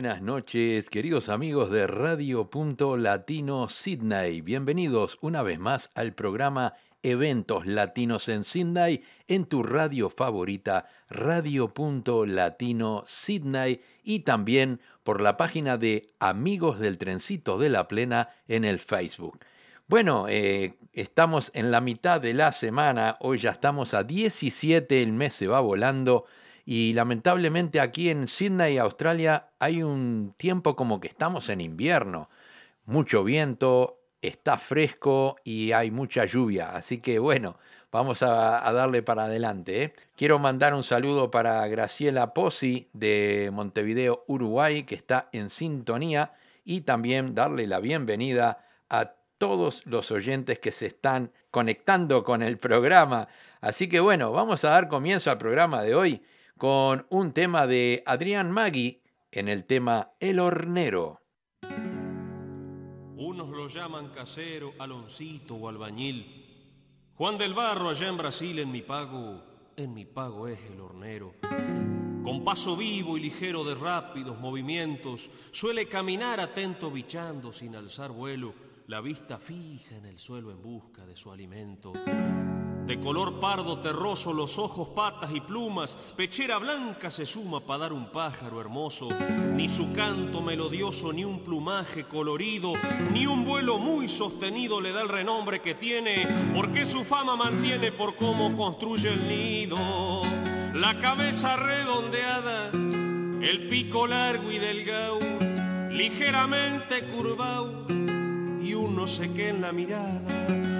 Buenas noches, queridos amigos de Radio Punto Latino Sydney. Bienvenidos una vez más al programa Eventos Latinos en Sydney en tu radio favorita, Radio Punto Latino Sydney y también por la página de Amigos del Trencito de la Plena en el Facebook. Bueno, eh, estamos en la mitad de la semana, hoy ya estamos a 17, el mes se va volando. Y lamentablemente aquí en Sydney, Australia, hay un tiempo como que estamos en invierno. Mucho viento, está fresco y hay mucha lluvia. Así que bueno, vamos a, darle para adelante. ¿eh? Quiero mandar un saludo para Graciela Pozzi de Montevideo, Uruguay, que está en sintonía. Y también darle la bienvenida a todos los oyentes que se están conectando con el programa. Así que bueno, vamos a dar comienzo al programa de hoy con un tema de Adrián Magui en el tema El Hornero. Unos lo llaman casero, aloncito o albañil. Juan del Barro allá en Brasil en mi pago, en mi pago es el hornero. Con paso vivo y ligero de rápidos movimientos, suele caminar atento bichando sin alzar vuelo, la vista fija en el suelo en busca de su alimento. De color pardo terroso los ojos, patas y plumas, pechera blanca se suma para dar un pájaro hermoso. Ni su canto melodioso, ni un plumaje colorido, ni un vuelo muy sostenido le da el renombre que tiene, porque su fama mantiene por cómo construye el nido. La cabeza redondeada, el pico largo y delgado, ligeramente curvado, y uno se queda en la mirada.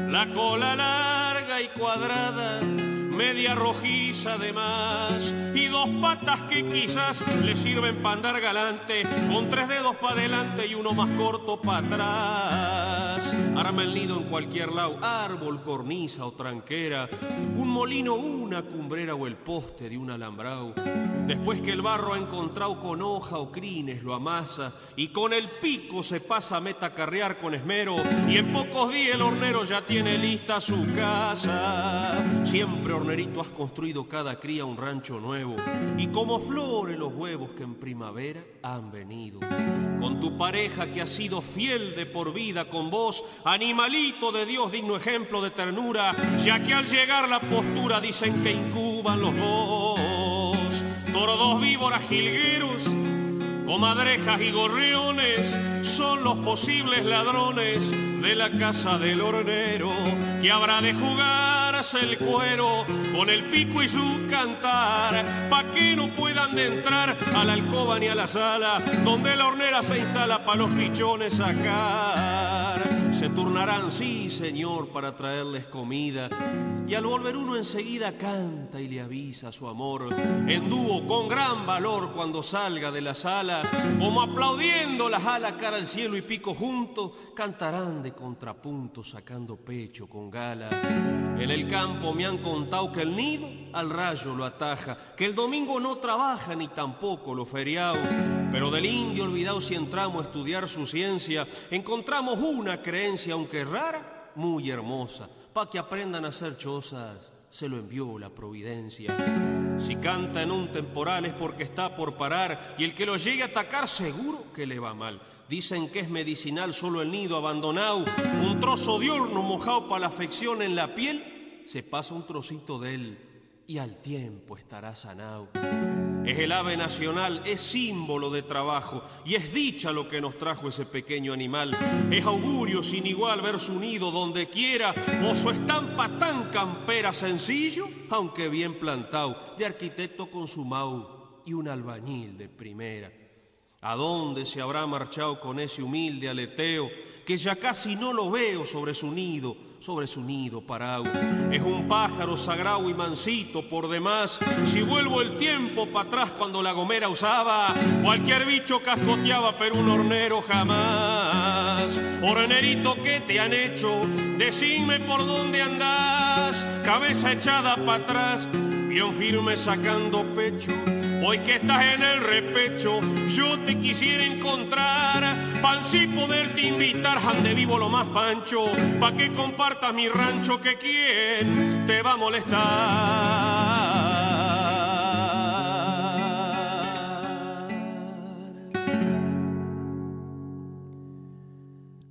La cola larga y cuadrada, media rojiza además, y dos patas que quizás le sirven para andar galante, con tres dedos para adelante y uno más corto para atrás. Arma el nido en cualquier lado, árbol, cornisa o tranquera, un molino, una cumbrera o el poste de un alambrado. Después que el barro ha encontrado con hoja o crines, lo amasa y con el pico se pasa a metacarrear con esmero. Y en pocos días el hornero ya tiene lista su casa. Siempre has construido cada cría un rancho nuevo. Y como flores los huevos que en primavera han venido. Con tu pareja que ha sido fiel de por vida con vos, animalito de Dios, digno ejemplo de ternura, ya que al llegar la postura dicen que incuban los dos tordos víboras jilgueros, comadrejas y gorriones son los posibles ladrones de la casa del hornero que habrá de el cuero con el pico y su cantar pa' que no puedan de entrar a la alcoba ni a la sala donde la hornera se instala pa' los pichones sacar se turnarán, sí, señor, para traerles comida. Y al volver uno enseguida canta y le avisa su amor, en dúo con gran valor cuando salga de la sala, como aplaudiendo las alas cara al cielo y pico junto, cantarán de contrapunto sacando pecho con gala. En el campo me han contado que el nido al rayo lo ataja, que el domingo no trabaja ni tampoco lo feriado, pero del indio olvidado si entramos a estudiar su ciencia, encontramos una creencia aunque rara, muy hermosa. Pa' que aprendan a hacer chozas, se lo envió la providencia. Si canta en un temporal es porque está por parar y el que lo llegue a atacar seguro que le va mal. Dicen que es medicinal solo el nido abandonado, un trozo de horno mojado para la afección en la piel, se pasa un trocito de él y al tiempo estará sanado. Es el ave nacional, es símbolo de trabajo y es dicha lo que nos trajo ese pequeño animal. Es augurio sin igual ver su nido donde quiera o su estampa tan campera sencillo, aunque bien plantado, de arquitecto consumado y un albañil de primera. ¿A dónde se habrá marchado con ese humilde aleteo que ya casi no lo veo sobre su nido? Sobre su nido parado. Es un pájaro sagrado y mansito por demás. Si vuelvo el tiempo para atrás cuando la gomera usaba, cualquier bicho cascoteaba, pero un hornero jamás. Hornerito, ¿qué te han hecho? Decime por dónde andás, cabeza echada para atrás, bien firme sacando pecho Hoy que estás en el repecho, yo te quisiera encontrar, pan sí poderte invitar, ande vivo lo más pancho, pa' que compartas mi rancho, que quien te va a molestar.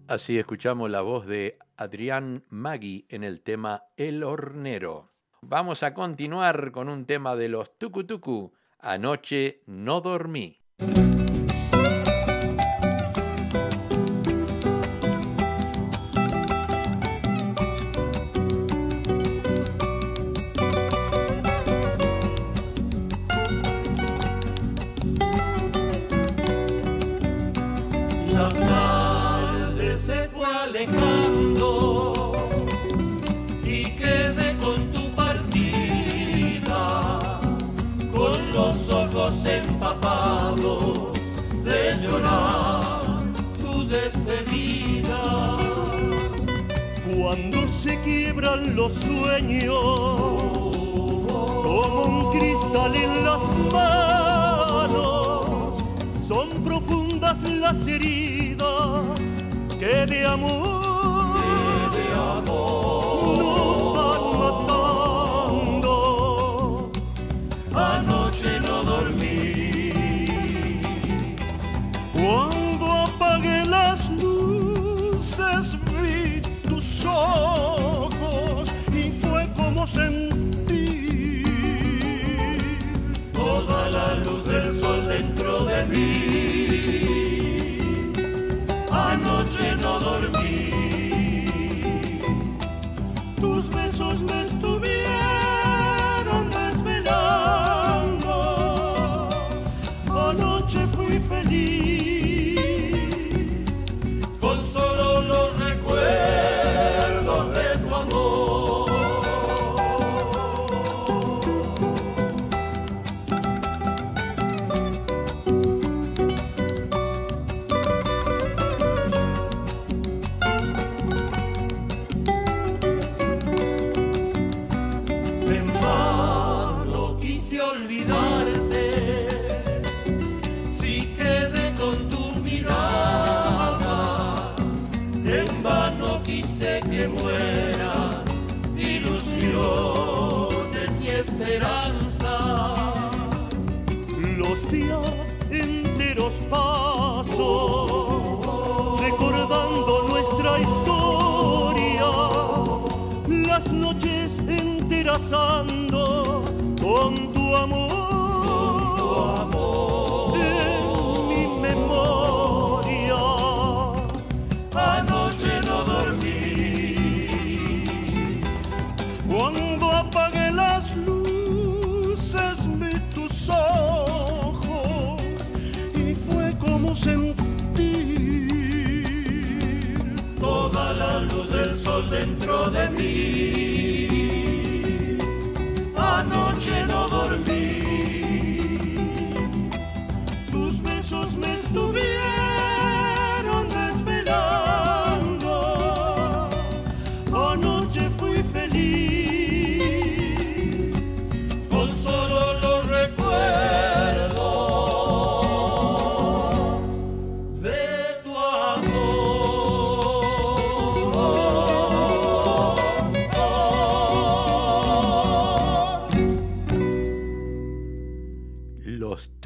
Así escuchamos la voz de Adrián Maggi en el tema El Hornero. Vamos a continuar con un tema de los Tucutucu, Anoche no dormí. Los sueños como un cristal en las manos. Son profundas las heridas que de amor, que de amor Tus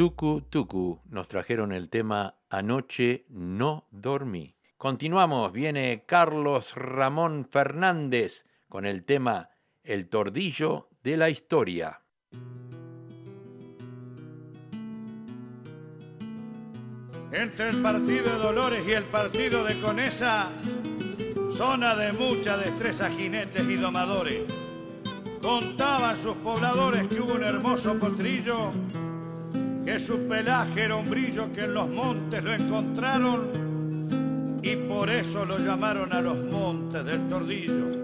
Tucu Tucu nos trajeron el tema Anoche no dormí. Continuamos, viene Carlos Ramón Fernández con el tema El tordillo de la historia. Entre el partido de Dolores y el partido de Conesa, zona de mucha destreza jinetes y domadores. Contaban sus pobladores que hubo un hermoso potrillo que su pelaje era un brillo que en los montes lo encontraron y por eso lo llamaron a los montes del Tordillo.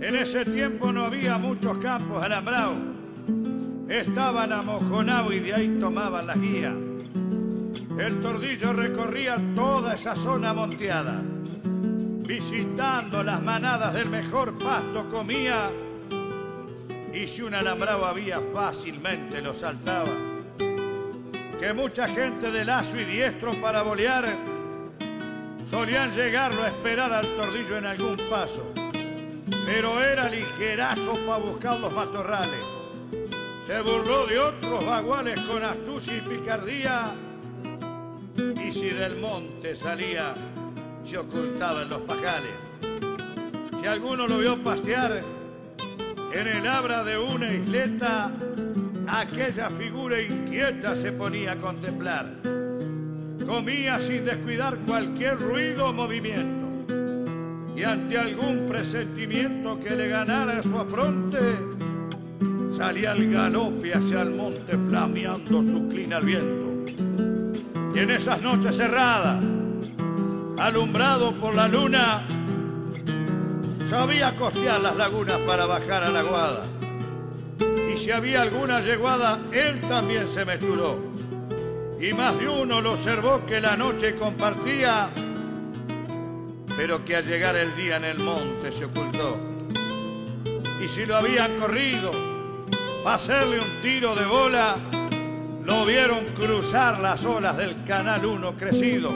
En ese tiempo no había muchos campos alambrados, estaban amojonados y de ahí tomaban la guía. El Tordillo recorría toda esa zona monteada, visitando las manadas del mejor pasto comía y si un alambrado había fácilmente lo saltaba que mucha gente de lazo y diestro para bolear solían llegarlo a esperar al tordillo en algún paso, pero era ligerazo para buscar los matorrales. Se burló de otros baguales con astucia y picardía, y si del monte salía, se ocultaba en los pajales. Si alguno lo vio pastear en el abra de una isleta, aquella figura inquieta se ponía a contemplar. Comía sin descuidar cualquier ruido o movimiento. Y ante algún presentimiento que le ganara su afronte, salía al galope hacia el monte flameando su clina al viento. Y en esas noches cerradas, alumbrado por la luna, sabía costear las lagunas para bajar a la guada. Si había alguna yeguada, él también se mesturó. Y más de uno lo observó que la noche compartía, pero que al llegar el día en el monte se ocultó. Y si lo habían corrido, para hacerle un tiro de bola, lo vieron cruzar las olas del Canal 1 crecido.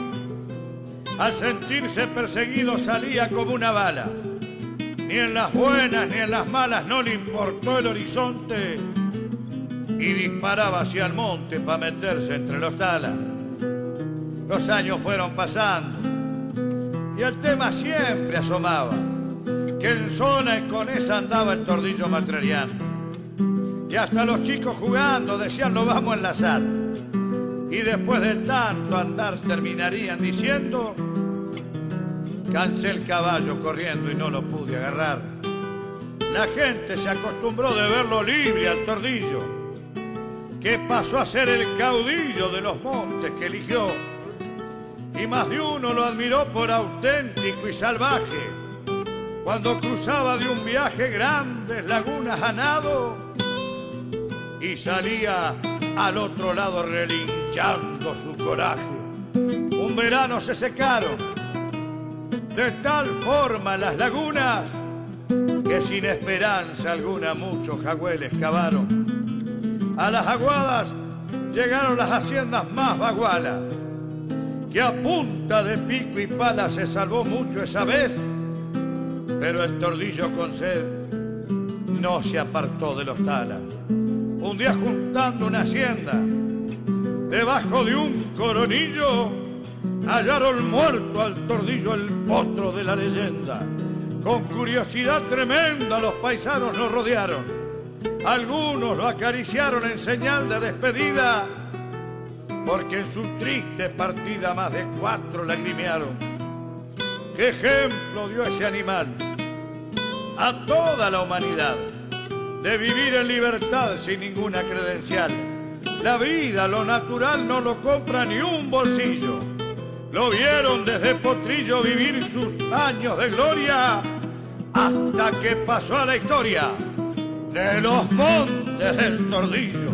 Al sentirse perseguido salía como una bala. Ni en las buenas ni en las malas no le importó el horizonte y disparaba hacia el monte para meterse entre los talas. Los años fueron pasando y el tema siempre asomaba, que en zona y con esa andaba el tordillo materiano. Y hasta los chicos jugando decían lo vamos a enlazar. Y después de tanto andar terminarían diciendo, cansé el caballo corriendo y no lo pude agarrar. La gente se acostumbró de verlo libre al tordillo, que pasó a ser el caudillo de los montes que eligió. Y más de uno lo admiró por auténtico y salvaje, cuando cruzaba de un viaje grandes lagunas a nado y salía al otro lado relinchando su coraje. Un verano se secaron de tal forma las lagunas que sin esperanza alguna muchos jagüeles cavaron. A las aguadas llegaron las haciendas más bagualas, que a punta de pico y pala se salvó mucho esa vez, pero el tordillo con sed no se apartó de los talas un día juntando una hacienda, debajo de un coronillo, hallaron muerto al tordillo el potro de la leyenda. Con curiosidad tremenda los paisanos lo rodearon. Algunos lo acariciaron en señal de despedida, porque en su triste partida más de cuatro lagrimearon. ¿Qué ejemplo dio ese animal a toda la humanidad? de vivir en libertad sin ninguna credencial. La vida, lo natural, no lo compra ni un bolsillo. Lo vieron desde Potrillo vivir sus años de gloria hasta que pasó a la historia de los montes del Tordillo.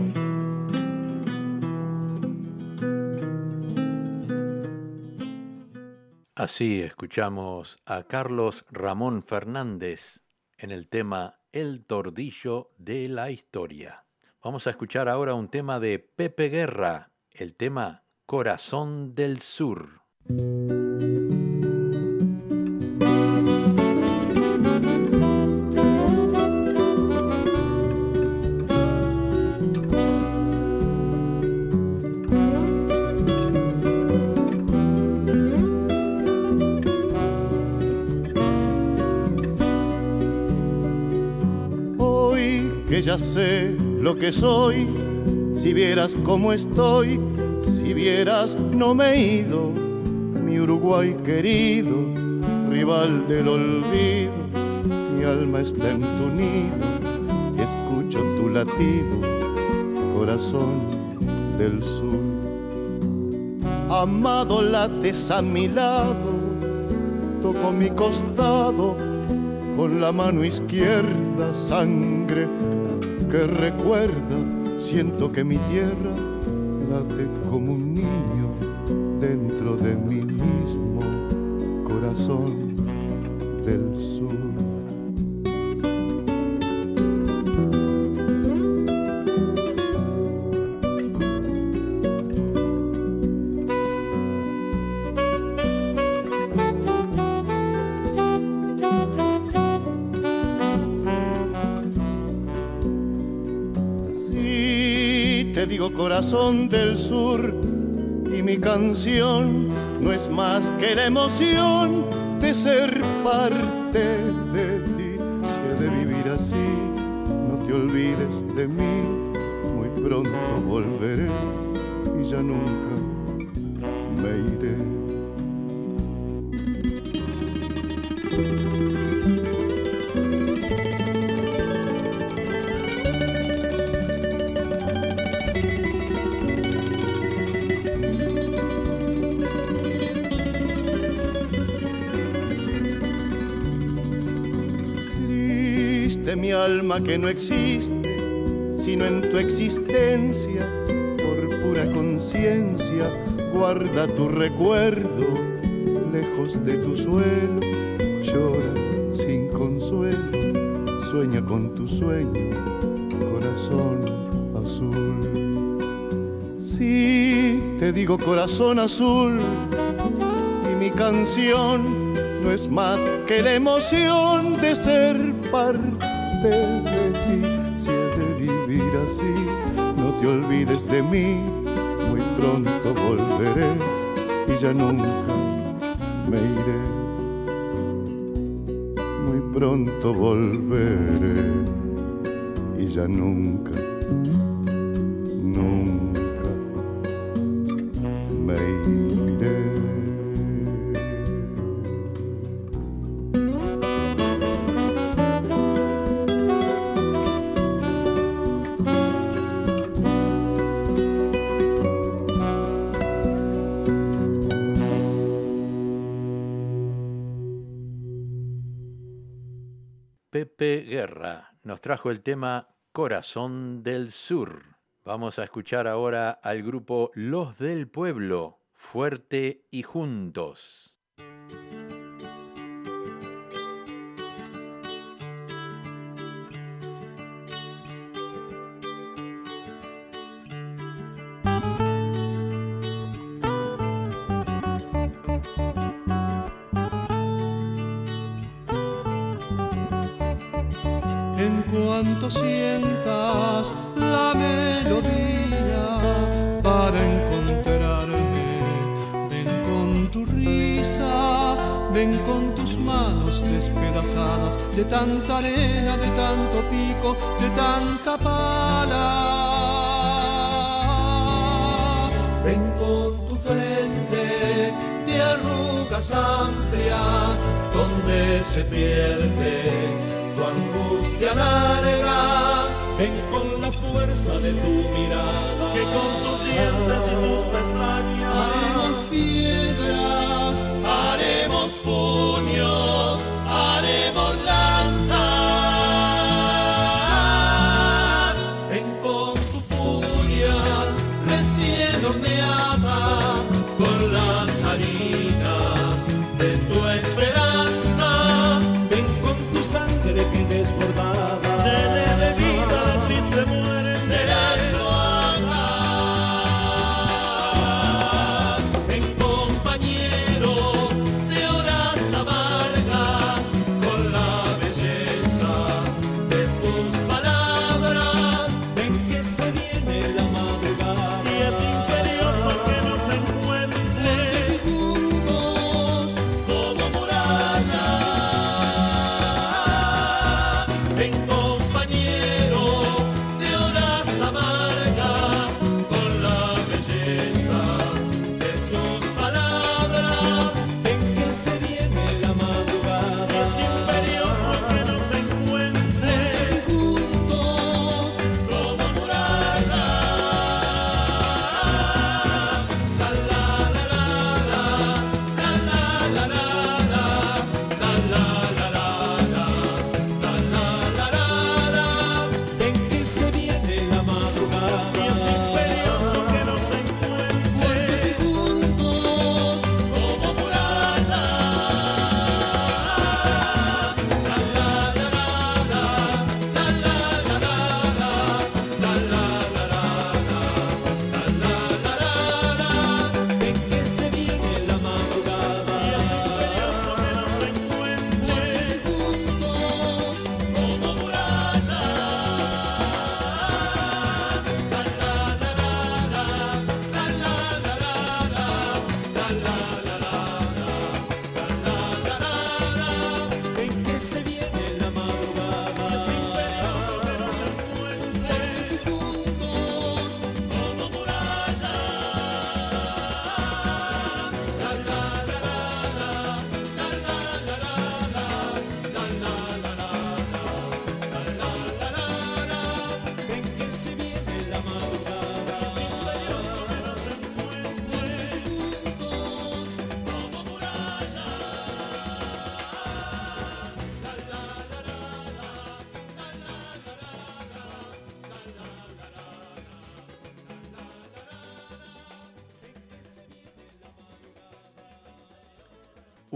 Así escuchamos a Carlos Ramón Fernández en el tema el tordillo de la historia. Vamos a escuchar ahora un tema de Pepe Guerra, el tema Corazón del Sur. Ya sé lo que soy. Si vieras cómo estoy, si vieras no me he ido, mi Uruguay querido, rival del olvido, mi alma está en tu nido y escucho tu latido, corazón del sur. Amado lates a mi lado, toco mi costado con la mano izquierda, sangre que recuerda, siento que mi tierra late como un niño corazón del sur. corazón del sur y mi canción no es más que la emoción de ser parte de ti. Si he de vivir así, no te olvides de mí, muy pronto volveré y ya nunca que no existe, sino en tu existencia, por pura conciencia, guarda tu recuerdo, lejos de tu suelo, llora sin consuelo, sueña con tu sueño, corazón azul. Sí, te digo corazón azul, y mi canción no es más que la emoción de ser parte no te olvides de mí. Muy pronto volveré y ya nunca me iré. Muy pronto volveré y ya nunca trajo el tema Corazón del Sur. Vamos a escuchar ahora al grupo Los del Pueblo, Fuerte y Juntos. Sientas la melodía para encontrarme. Ven con tu risa, ven con tus manos despedazadas de tanta arena, de tanto pico, de tanta pala. Ven con tu frente de arrugas amplias donde se pierde tu angustia larga. Ven con la fuerza de tu mirada, que con tus dientes y tus pestañas haremos piedras,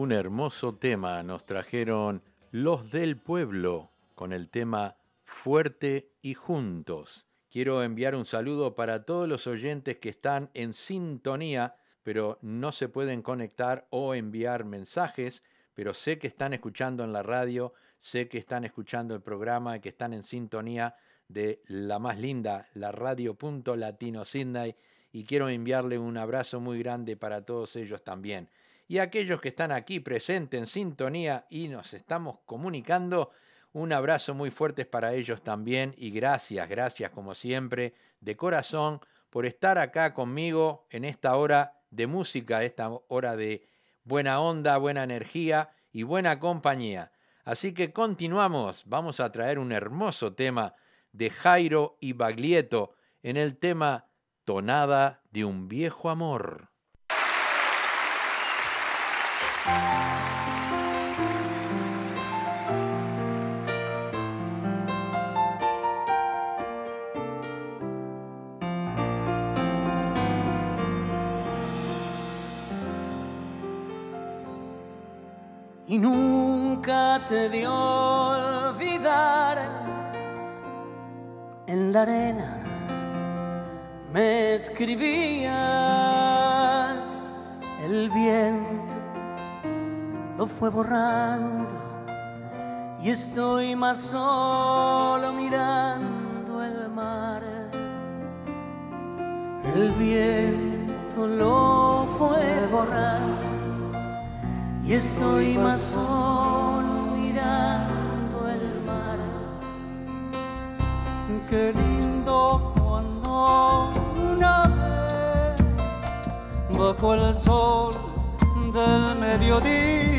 un hermoso tema. Nos trajeron Los del Pueblo con el tema Fuerte y Juntos. Quiero enviar un saludo para todos los oyentes que están en sintonía, pero no se pueden conectar o enviar mensajes, pero sé que están escuchando en la radio, sé que están escuchando el programa, y que están en sintonía de la más linda, la radio.latino Sydney, y quiero enviarle un abrazo muy grande para todos ellos también. Y aquellos que están aquí presentes en sintonía y nos estamos comunicando, un abrazo muy fuerte para ellos también y gracias, gracias como siempre, de corazón, por estar acá conmigo en esta hora de música, esta hora de buena onda, buena energía y buena compañía. Así que continuamos, vamos a traer un hermoso tema de Jairo y Baglietto en el tema Tonada de un viejo amor. Y nunca te dio olvidar. En la arena me escribías, el viento lo fue borrando y estoy más solo mirando el mar. El viento lo fue borrando y estoy más solo mirando el mar. Qué lindo cuando una vez bajo el sol del mediodía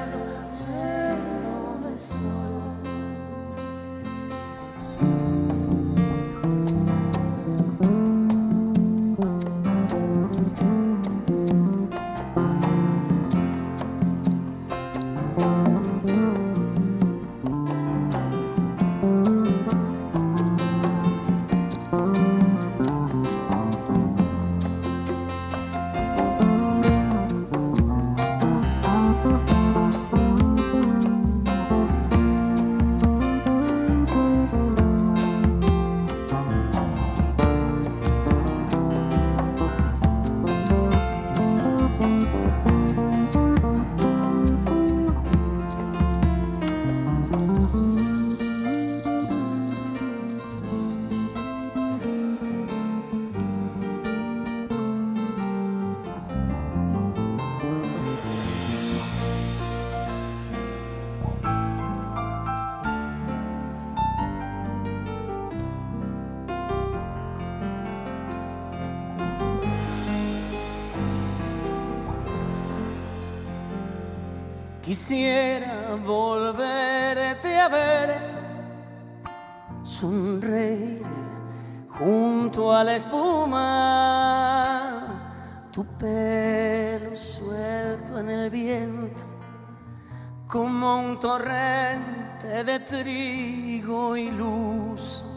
torrente de trigo y luz.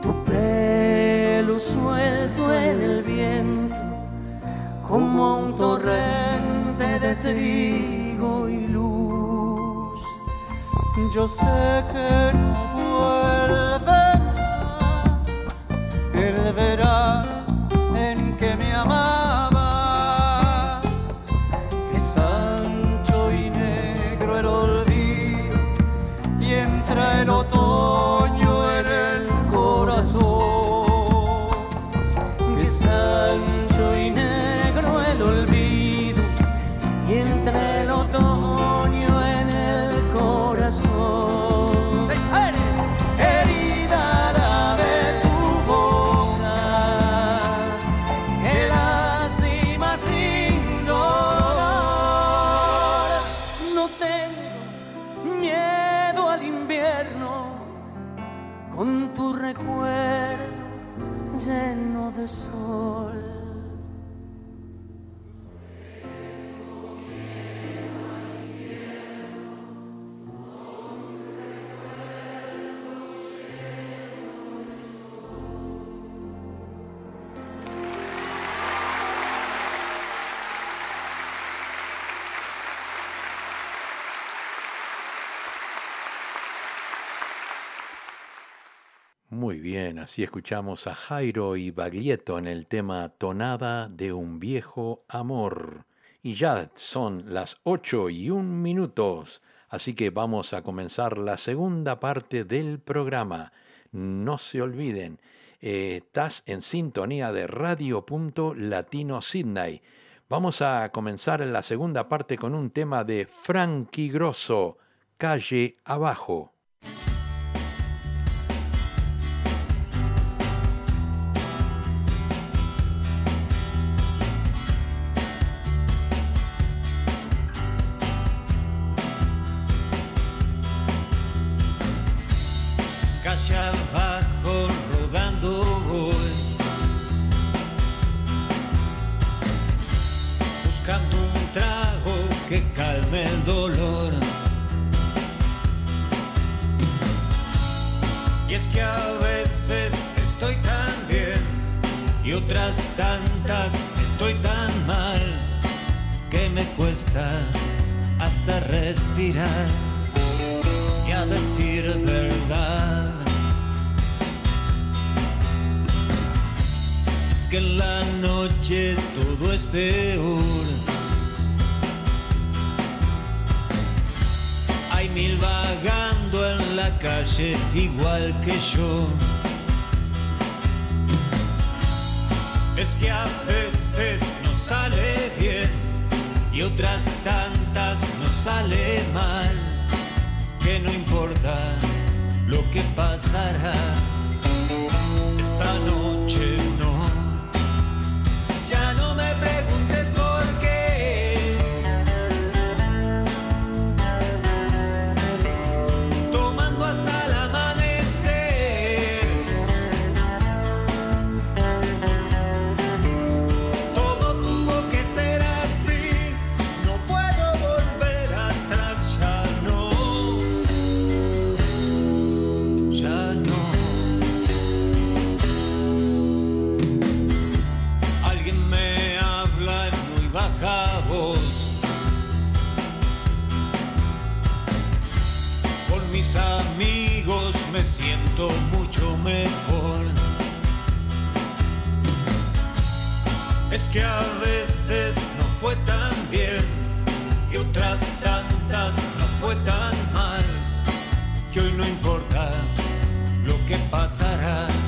Tu pelo suelto en el viento, como un torrente de trigo y luz. Yo sé que no vuelve más el verano así escuchamos a Jairo y Baglietto en el tema Tonada de un viejo amor. Y ya son las ocho y un minutos, así que vamos a comenzar la segunda parte del programa. No se olviden, estás en sintonía de Radio Punto Latino Sydney. Vamos a comenzar la segunda parte con un tema de Frankie Grosso, Calle Abajo. otras tantas estoy tan mal que me cuesta hasta respirar y a decir verdad. Es que en la noche todo es peor. Hay mil vagando en la calle igual que yo. es que a veces nos sale bien y otras tantas nos sale mal, que no importa lo que pasará esta noche. mucho, mejor. Es que a veces no fue tan bien y otras tantas no fue tan mal, que hoy no importa lo que pasará.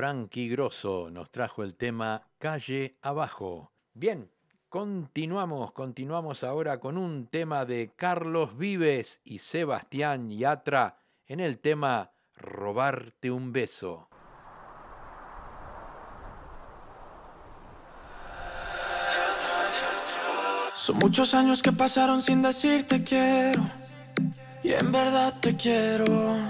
Frankie Grosso nos trajo el tema Calle Abajo. Bien, continuamos, continuamos ahora con un tema de Carlos Vives y Sebastián Yatra en el tema Robarte un beso. Son muchos años que pasaron sin decirte quiero. Y en verdad te quiero.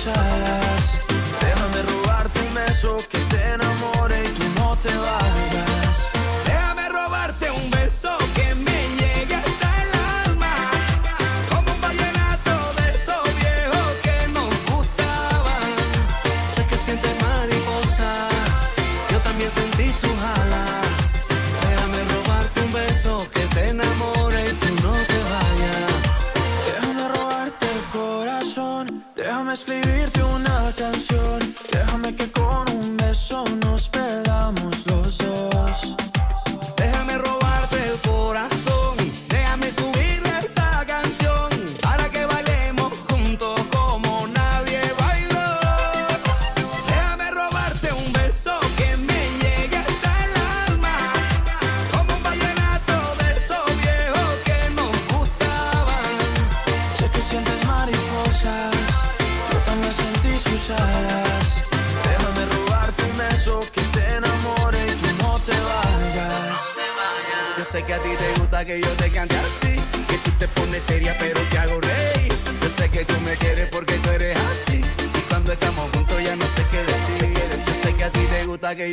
sus alas. Déjame robarte un beso que con un beso nos perdamos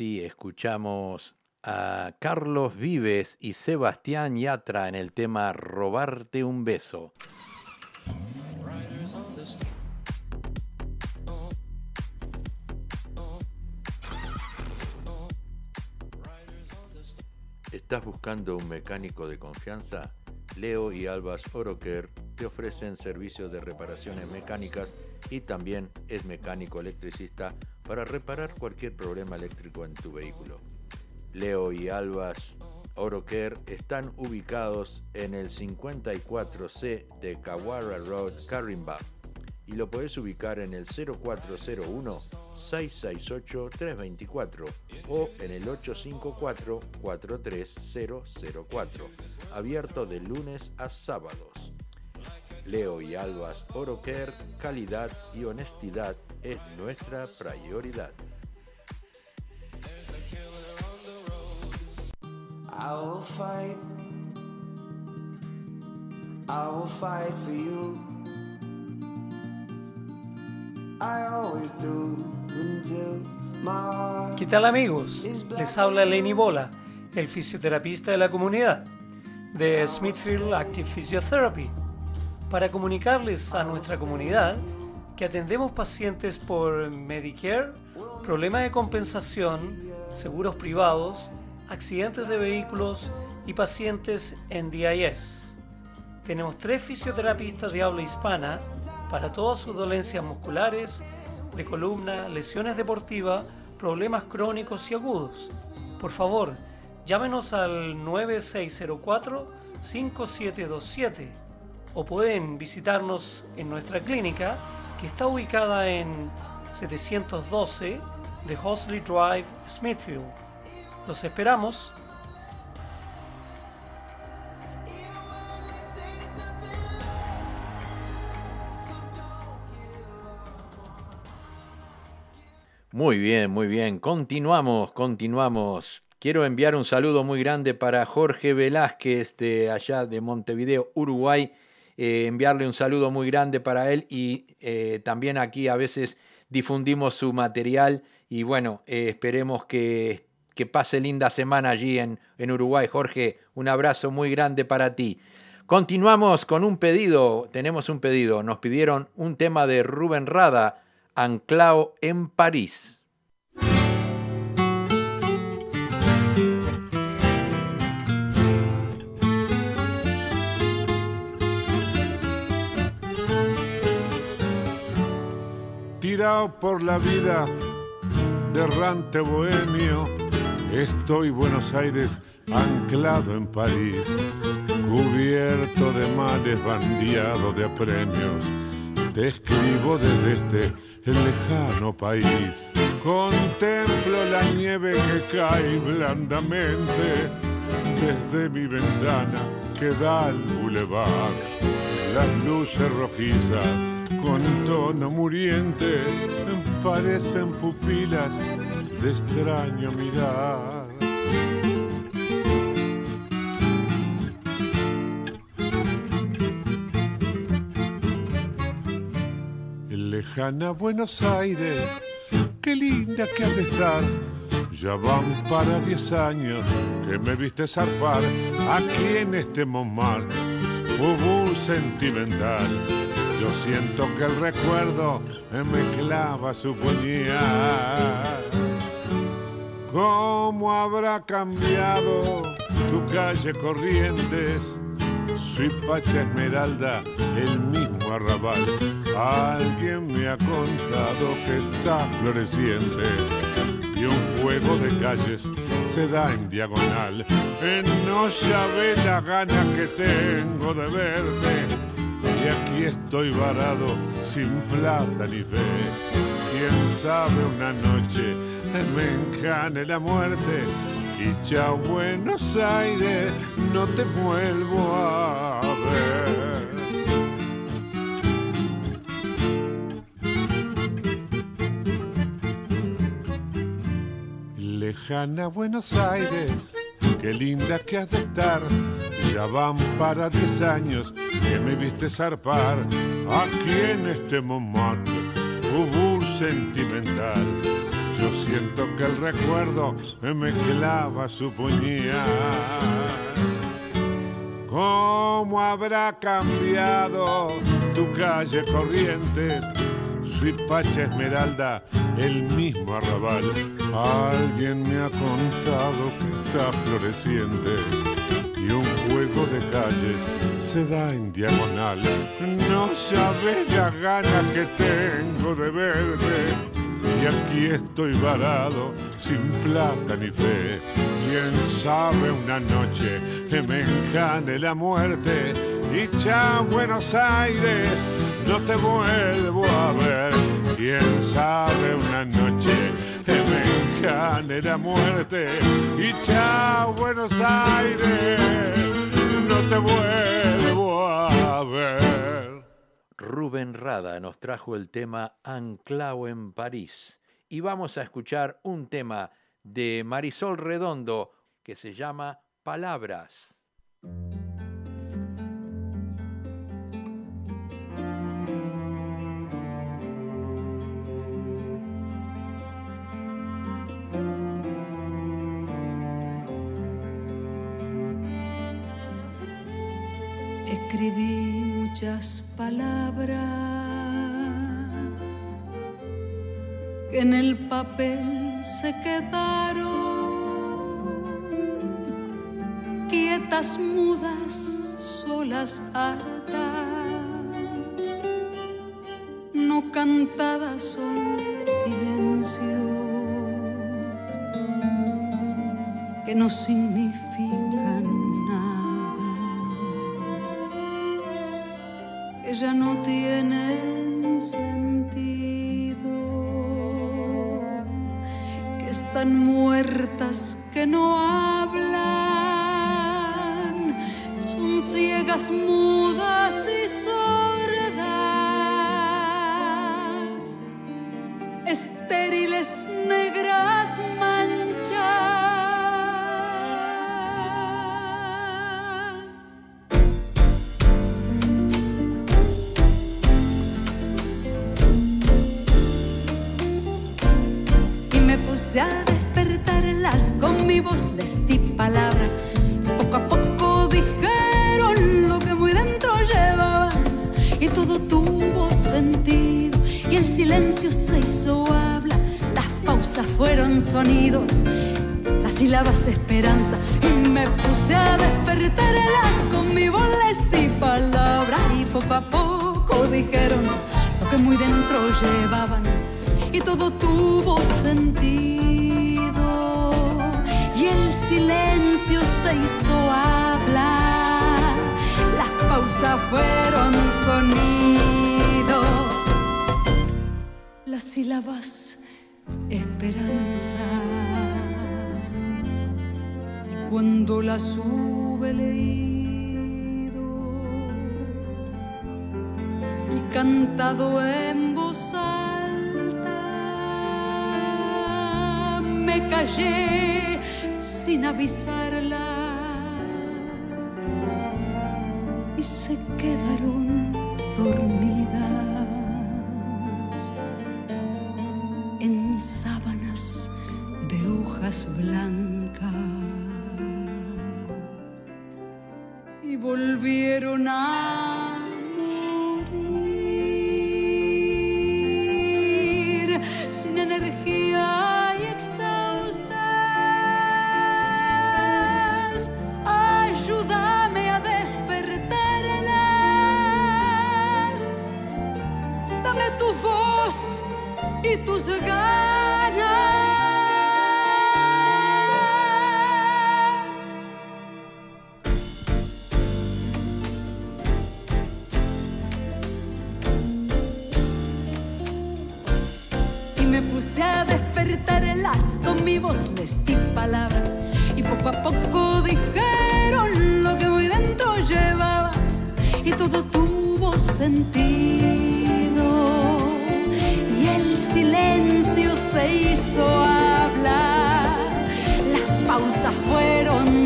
Escuchamos a Carlos Vives y Sebastián Yatra en el tema Robarte un beso. ¿Estás buscando un mecánico de confianza? Leo y Albas Oroker te ofrecen servicios de reparaciones mecánicas y también es mecánico electricista para reparar cualquier problema eléctrico en tu vehículo. Leo y Albas Oroker están ubicados en el 54C de Kawara Road, Carimba y lo puedes ubicar en el 0401-668-324 o en el 854-43004, abierto de lunes a sábados. Leo y Albas Oroker, calidad y honestidad es nuestra prioridad. I will fight. I will fight for you. I always do until my heart. ¿Qué tal amigos? Les habla Lenny Bola, el fisioterapista de la comunidad de Smithfield Active Physiotherapy, para comunicarles a nuestra comunidad que atendemos pacientes por Medicare, problemas de compensación, seguros privados, accidentes de vehículos y pacientes en DIS. Tenemos tres fisioterapistas de habla hispana para todas sus dolencias musculares, de columna, lesiones deportivas, problemas crónicos y agudos. Por favor, llámenos al 9604-5727 o pueden visitarnos en nuestra clínica que está ubicada en 712 de Hosley Drive, Smithfield. Los esperamos. Muy bien, muy bien. Continuamos, continuamos. Quiero enviar un saludo muy grande para Jorge Velázquez de allá de Montevideo, Uruguay. Eh, enviarle un saludo muy grande para él y eh, también aquí a veces difundimos su material y bueno, eh, esperemos que, que, pase linda semana allí en, en Uruguay. Jorge, un abrazo muy grande para ti. Continuamos con un pedido, tenemos un pedido, nos pidieron un tema de Rubén Rada, Anclao en París. Tirado por la vida, derrante bohemio, estoy Buenos Aires anclado en París, cubierto de males, bandeado de apremios, te escribo desde este lejano país. Contemplo la nieve que cae blandamente desde mi ventana que da al bulevar. Las luces rojizas con tono muriente parecen pupilas de extraño mirar. lejana Buenos Aires, qué linda que has de estar. Ya van para diez años que me viste zarpar aquí en este Montmartre, hubo sentimental. Yo siento que el recuerdo me clava su puñal. ¿Cómo habrá cambiado tu calle Corrientes? Pacha Esmeralda, el mismo arrabal. Alguien me ha contado que está floreciente y un fuego de calles se da en diagonal. No sabe la gana que tengo de verte y aquí estoy varado sin plata ni fe. Quién sabe una noche me encane la muerte y chao Buenos Aires, no te vuelvo a Lejana Buenos Aires, qué linda que has de estar. Ya van para diez años que me viste zarpar aquí en este Montmartre, Ubur sentimental yo siento que el recuerdo me clava su puñal. ¿Cómo habrá cambiado tu calle Corrientes? Su Esmeralda, el mismo arrabal. Alguien me ha contado que está floreciente y un juego de calles se da en diagonal. No sabes la gana que tengo de verte y aquí estoy varado sin plata ni fe. Quién sabe una noche que me encane la muerte y ya Buenos Aires no te vuelvo a ver. Quién sabe una noche me encane la muerte y ya Buenos Aires no te vuelvo a ver. Rubén Rada nos trajo el tema Anclao en París y vamos a escuchar un tema de Marisol Redondo que se llama Palabras. Escribí muchas palabras que en el papel se quedaron quietas, mudas, solas, hartas, no cantadas son silencios que no significan ya no tienen sentido, que están muertas, que no hablan, son ciegas, mudas que muy dentro llevaban y todo tuvo sentido. Y el silencio se hizo hablar, las pausas fueron sonidos, las sílabas esperanzas. Y cuando las hube leído cantado en voz alta. Me callé sin avisarla y se quedaron dormidas en sábanas de hojas blancas. Y volvieron a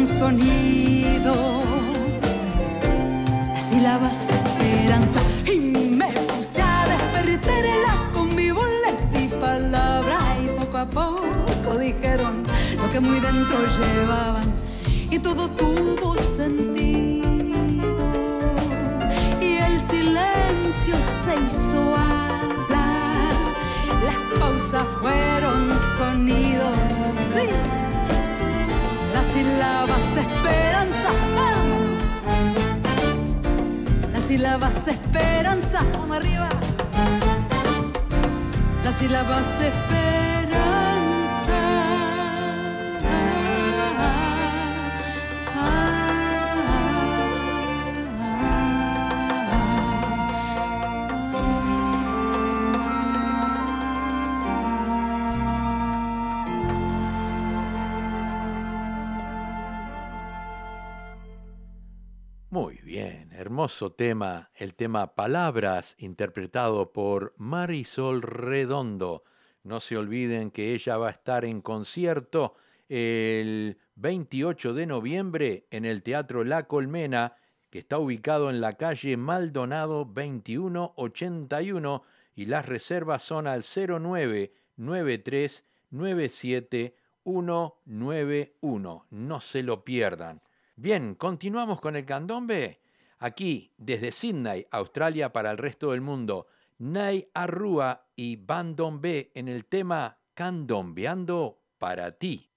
sonido, las sílabas esperanza. Y me puse a despertarlas con mi di palabra. Y poco a poco dijeron lo que muy dentro llevaban. Y todo tuvo sílabas esperanza vamos arriba las sílabas esperanza. Tema, el tema Palabras, interpretado por Marisol Redondo. No se olviden que ella va a estar en concierto el 28 de noviembre en el Teatro La Colmena, que está ubicado en la calle Maldonado 2181 y las reservas son al 0993 97191. No se lo pierdan. Bien, continuamos con el candombe. Aquí, desde Sydney, Australia, para el resto del mundo, Nay Arrua y Bandombe en el tema Candombeando para ti.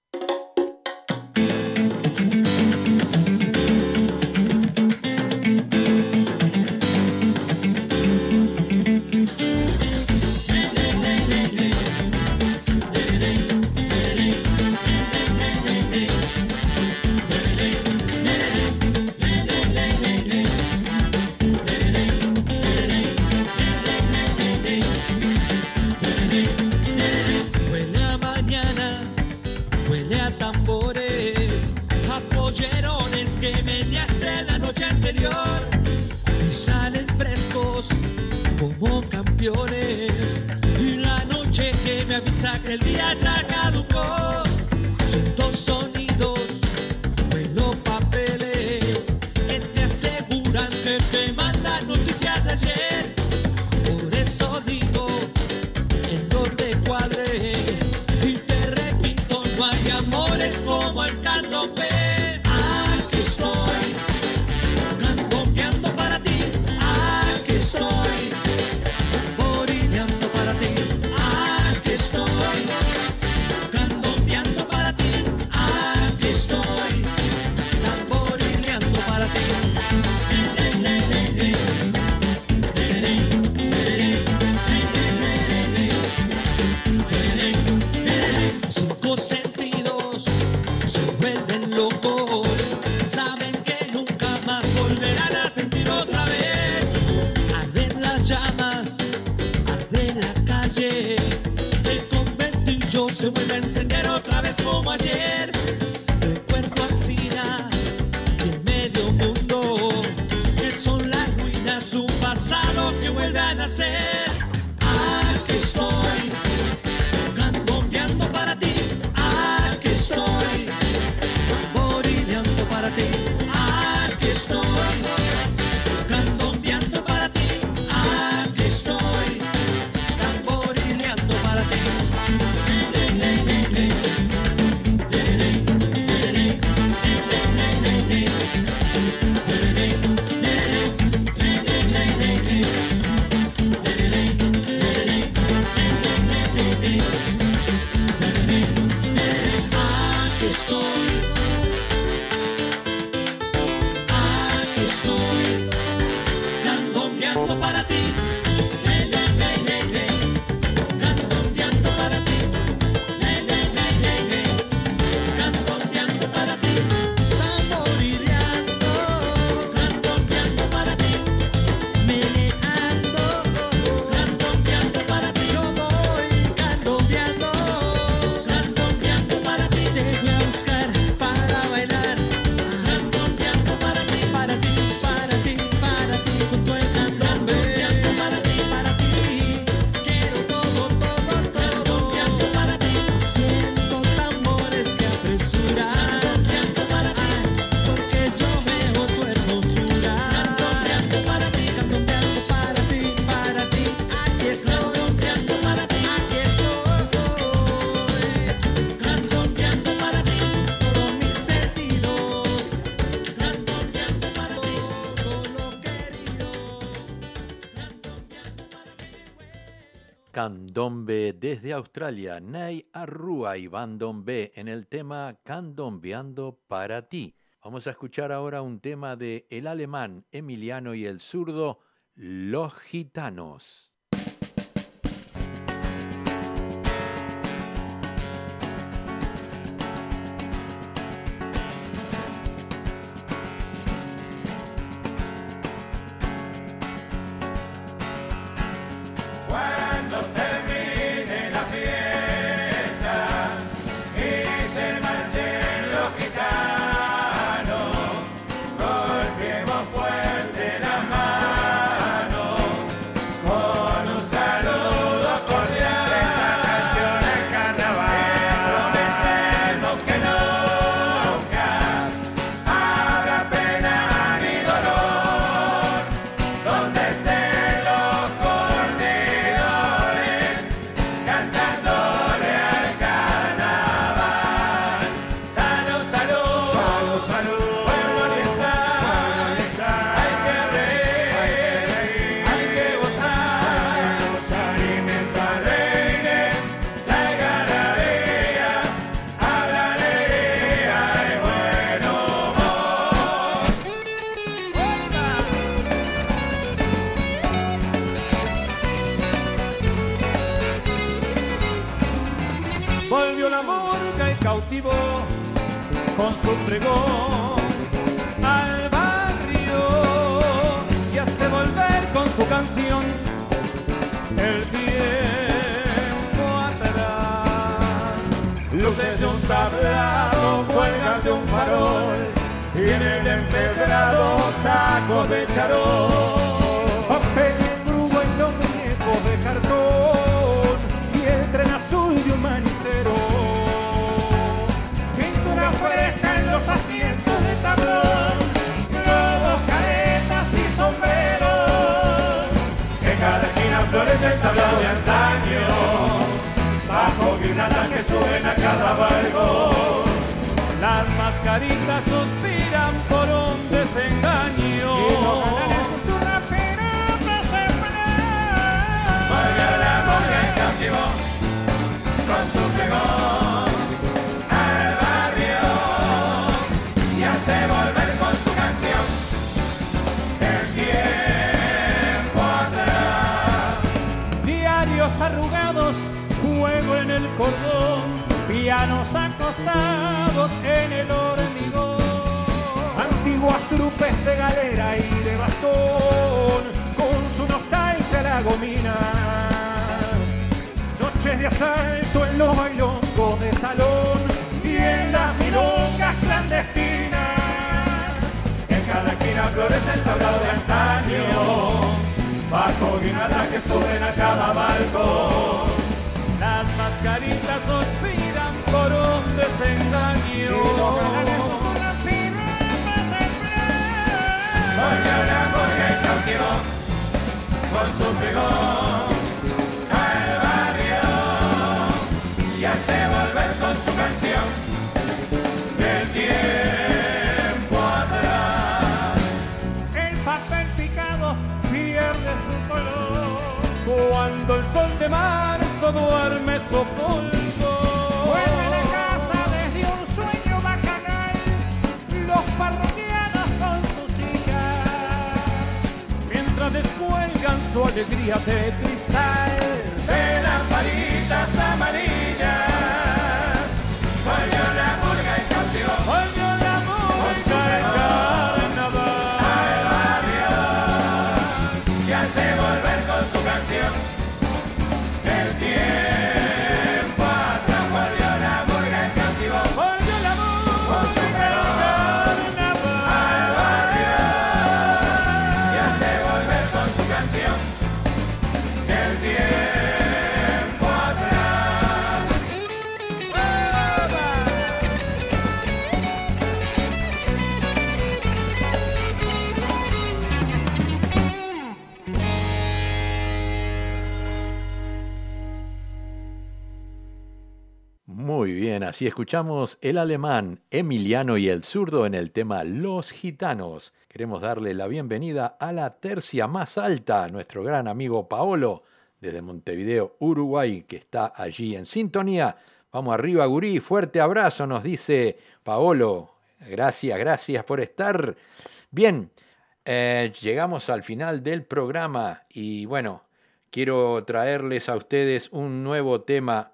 Que el día ya caducó. Candombe desde Australia, Nay Arrua y Bandombe en el tema Candombeando para ti. Vamos a escuchar ahora un tema de el alemán Emiliano y el zurdo, Los Gitanos. Y en el empedrado tacos de charol. Papel brujo en los muñecos de cartón y el tren azul de un manicero. Pintura fresca en los asientos de tablón, globos, caretas y sombreros. En cada esquina florece el tablado de antaño, bajo guirnaldas que suben a cada balcón. Las mascaritas suspiran desengaño. Y los galanes susurran pero no se Vuelve la morga en cautivo con su pregón al barrio y hace volver con su canción el tiempo atrás. Diarios arrugados, juego en el cordón, pianos acostados en el hormigón. Antiguas trupes de galera y de bastón, con su nostalgia la gomina. Noches de asalto en los bailongos de salón y en las milongas clandestinas. En cada esquina florece el tablado de antaño, bajo guirnaldas que suben a cada balcón. Las mascaritas suspiran por un desengaño. Cautivo con su pregón al barrio y hace volver con su canción el tiempo atrás. El papel picado pierde su color cuando el sol de marzo duerme su polvo. Su alegría de cristal. de lamparitas amarillas. Así escuchamos el alemán Emiliano y el zurdo en el tema Los Gitanos. Queremos darle la bienvenida a la tercia más alta, nuestro gran amigo Paolo, desde Montevideo, Uruguay, que está allí en sintonía. Vamos arriba, Gurí, fuerte abrazo, nos dice Paolo. Gracias, gracias por estar. Bien, eh, llegamos al final del programa y bueno, quiero traerles a ustedes un nuevo tema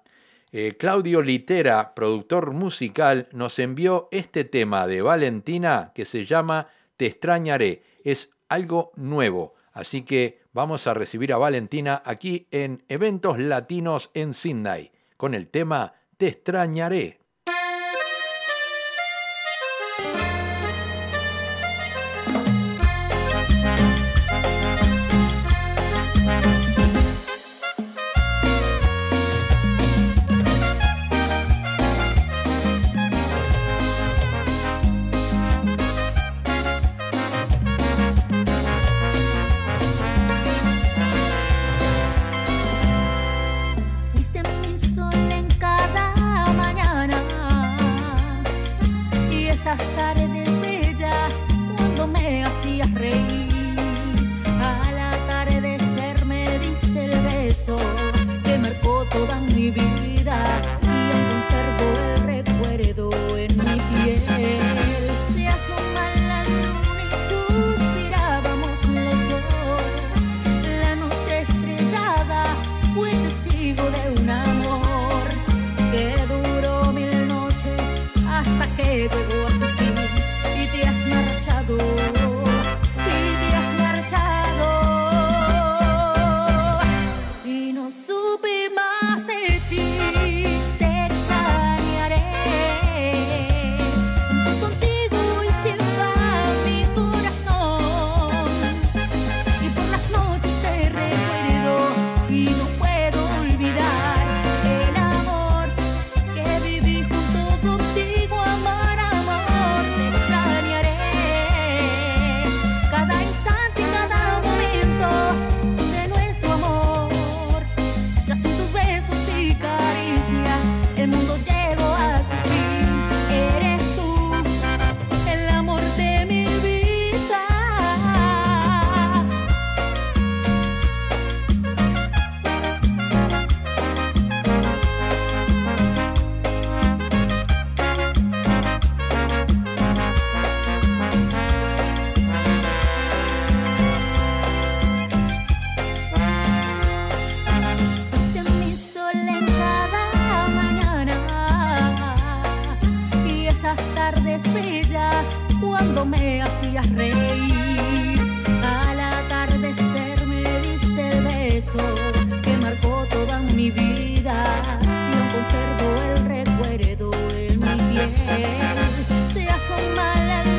eh, Claudio Litera, productor musical, nos envió este tema de Valentina que se llama Te extrañaré. Es algo nuevo. Así que vamos a recibir a Valentina aquí en Eventos Latinos en Sydney con el tema Te extrañaré. tardes bellas cuando me hacías reír. Al atardecer me diste el beso que marcó toda mi vida y aún conservo el recuerdo en mi piel. Se asoma la